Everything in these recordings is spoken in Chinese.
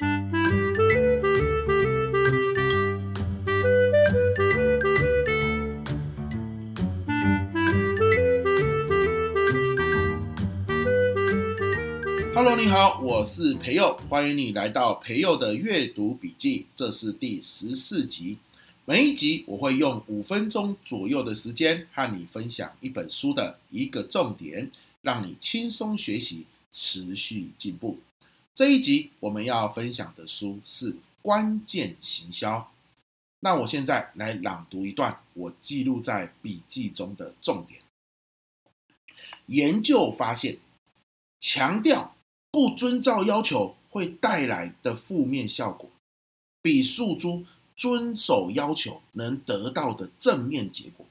Hello，你好，我是培佑，欢迎你来到培佑的阅读笔记，这是第十四集。每一集我会用五分钟左右的时间和你分享一本书的一个重点，让你轻松学习，持续进步。这一集我们要分享的书是《关键行销》。那我现在来朗读一段我记录在笔记中的重点。研究发现，强调不遵照要求会带来的负面效果，比诉诸遵守要求能得到的正面结果，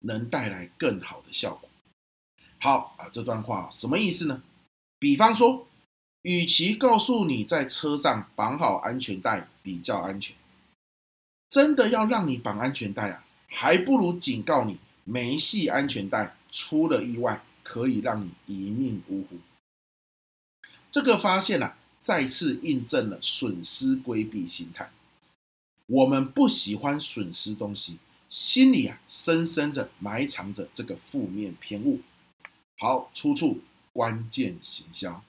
能带来更好的效果。好啊，这段话什么意思呢？比方说，与其告诉你在车上绑好安全带比较安全，真的要让你绑安全带啊，还不如警告你没系安全带，出了意外可以让你一命呜呼。这个发现啊，再次印证了损失规避心态。我们不喜欢损失东西，心里啊深深的埋藏着这个负面偏误。好，出处关键行销。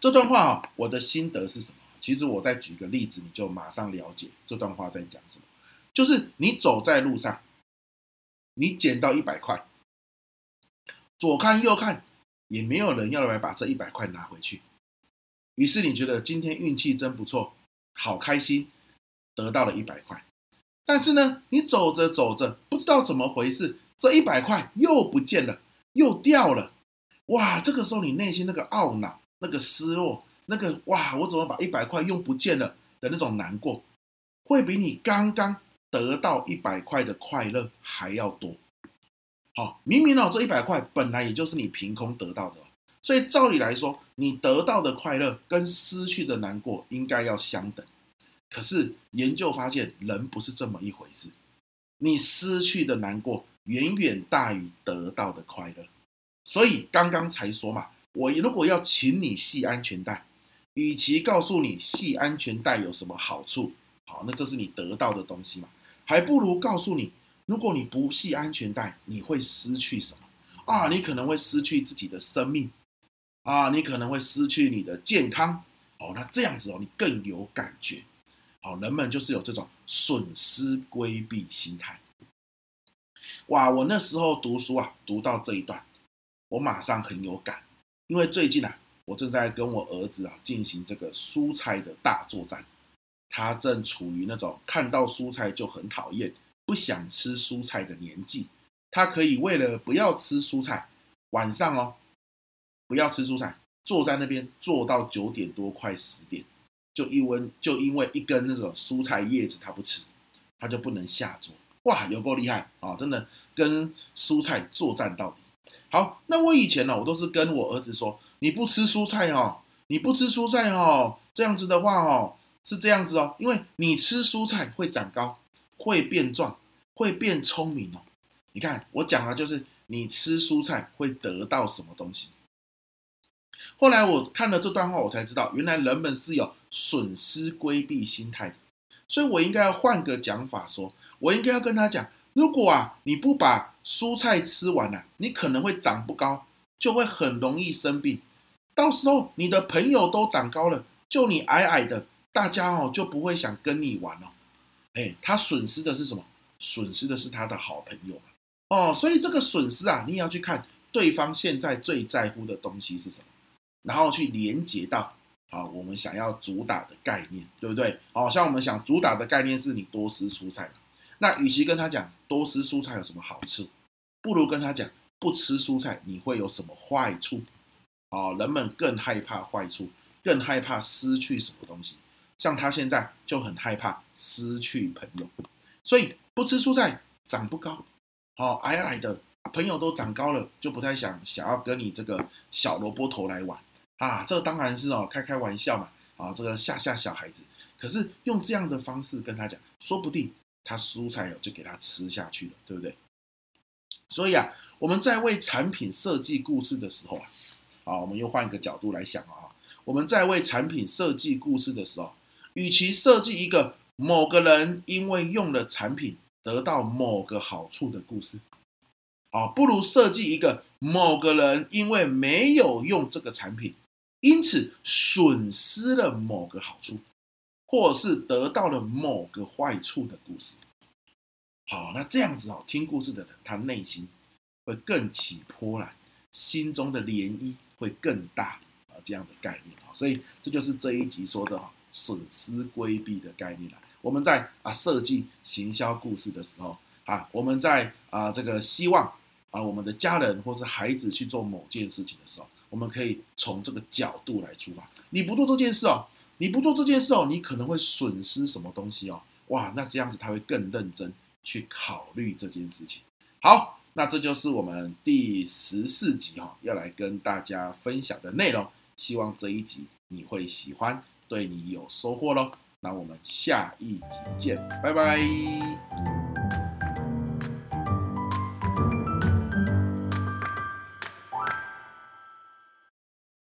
这段话啊，我的心得是什么？其实我再举个例子，你就马上了解这段话在讲什么。就是你走在路上，你捡到一百块，左看右看，也没有人要来把这一百块拿回去。于是你觉得今天运气真不错。好开心，得到了一百块，但是呢，你走着走着，不知道怎么回事，这一百块又不见了，又掉了，哇！这个时候你内心那个懊恼、那个失落、那个哇，我怎么把一百块用不见了的那种难过，会比你刚刚得到一百块的快乐还要多。好，明明哦，这一百块本来也就是你凭空得到的。所以照理来说，你得到的快乐跟失去的难过应该要相等。可是研究发现，人不是这么一回事。你失去的难过远远大于得到的快乐。所以刚刚才说嘛，我如果要请你系安全带，与其告诉你系安全带有什么好处，好，那这是你得到的东西嘛，还不如告诉你，如果你不系安全带，你会失去什么？啊，你可能会失去自己的生命。啊，你可能会失去你的健康哦。那这样子哦，你更有感觉。好，人们就是有这种损失规避心态。哇，我那时候读书啊，读到这一段，我马上很有感，因为最近啊，我正在跟我儿子啊进行这个蔬菜的大作战。他正处于那种看到蔬菜就很讨厌、不想吃蔬菜的年纪。他可以为了不要吃蔬菜，晚上哦。不要吃蔬菜，坐在那边坐到九点多快十点，就一温就因为一根那种蔬菜叶子他不吃，他就不能下桌。哇，有够厉害啊！真的跟蔬菜作战到底。好，那我以前呢，我都是跟我儿子说，你不吃蔬菜哦，你不吃蔬菜哦，这样子的话哦，是这样子哦，因为你吃蔬菜会长高，会变壮，会变聪明哦。你看我讲的就是你吃蔬菜会得到什么东西。后来我看了这段话，我才知道，原来人们是有损失规避心态的。所以我应该要换个讲法说，我应该要跟他讲：如果啊你不把蔬菜吃完了，你可能会长不高，就会很容易生病。到时候你的朋友都长高了，就你矮矮的，大家哦就不会想跟你玩了。哎，他损失的是什么？损失的是他的好朋友哦。所以这个损失啊，你也要去看对方现在最在乎的东西是什么。然后去连接到啊，我们想要主打的概念，对不对？哦，像我们想主打的概念是你多吃蔬菜。那与其跟他讲多吃蔬菜有什么好处，不如跟他讲不吃蔬菜你会有什么坏处。哦，人们更害怕坏处，更害怕失去什么东西。像他现在就很害怕失去朋友，所以不吃蔬菜长不高，哦，矮矮的朋友都长高了，就不太想想要跟你这个小萝卜头来玩。啊，这当然是哦，开开玩笑嘛，啊，这个吓吓小孩子。可是用这样的方式跟他讲，说不定他蔬菜哦就给他吃下去了，对不对？所以啊，我们在为产品设计故事的时候啊，啊，我们又换一个角度来想啊，我们在为产品设计故事的时候，与其设计一个某个人因为用了产品得到某个好处的故事，啊，不如设计一个某个人因为没有用这个产品，因此损失了某个好处，或是得到了某个坏处的故事。好，那这样子哦，听故事的人他内心会更起波澜，心中的涟漪会更大啊，这样的概念啊，所以这就是这一集说的哈，损失规避的概念了。我们在啊设计行销故事的时候啊，我们在啊这个希望啊我们的家人或是孩子去做某件事情的时候，我们可以从这个角度来出发。你不做这件事哦，你不做这件事哦，你可能会损失什么东西哦？哇，那这样子他会更认真。去考虑这件事情。好，那这就是我们第十四集哈，要来跟大家分享的内容。希望这一集你会喜欢，对你有收获喽。那我们下一集见，拜拜。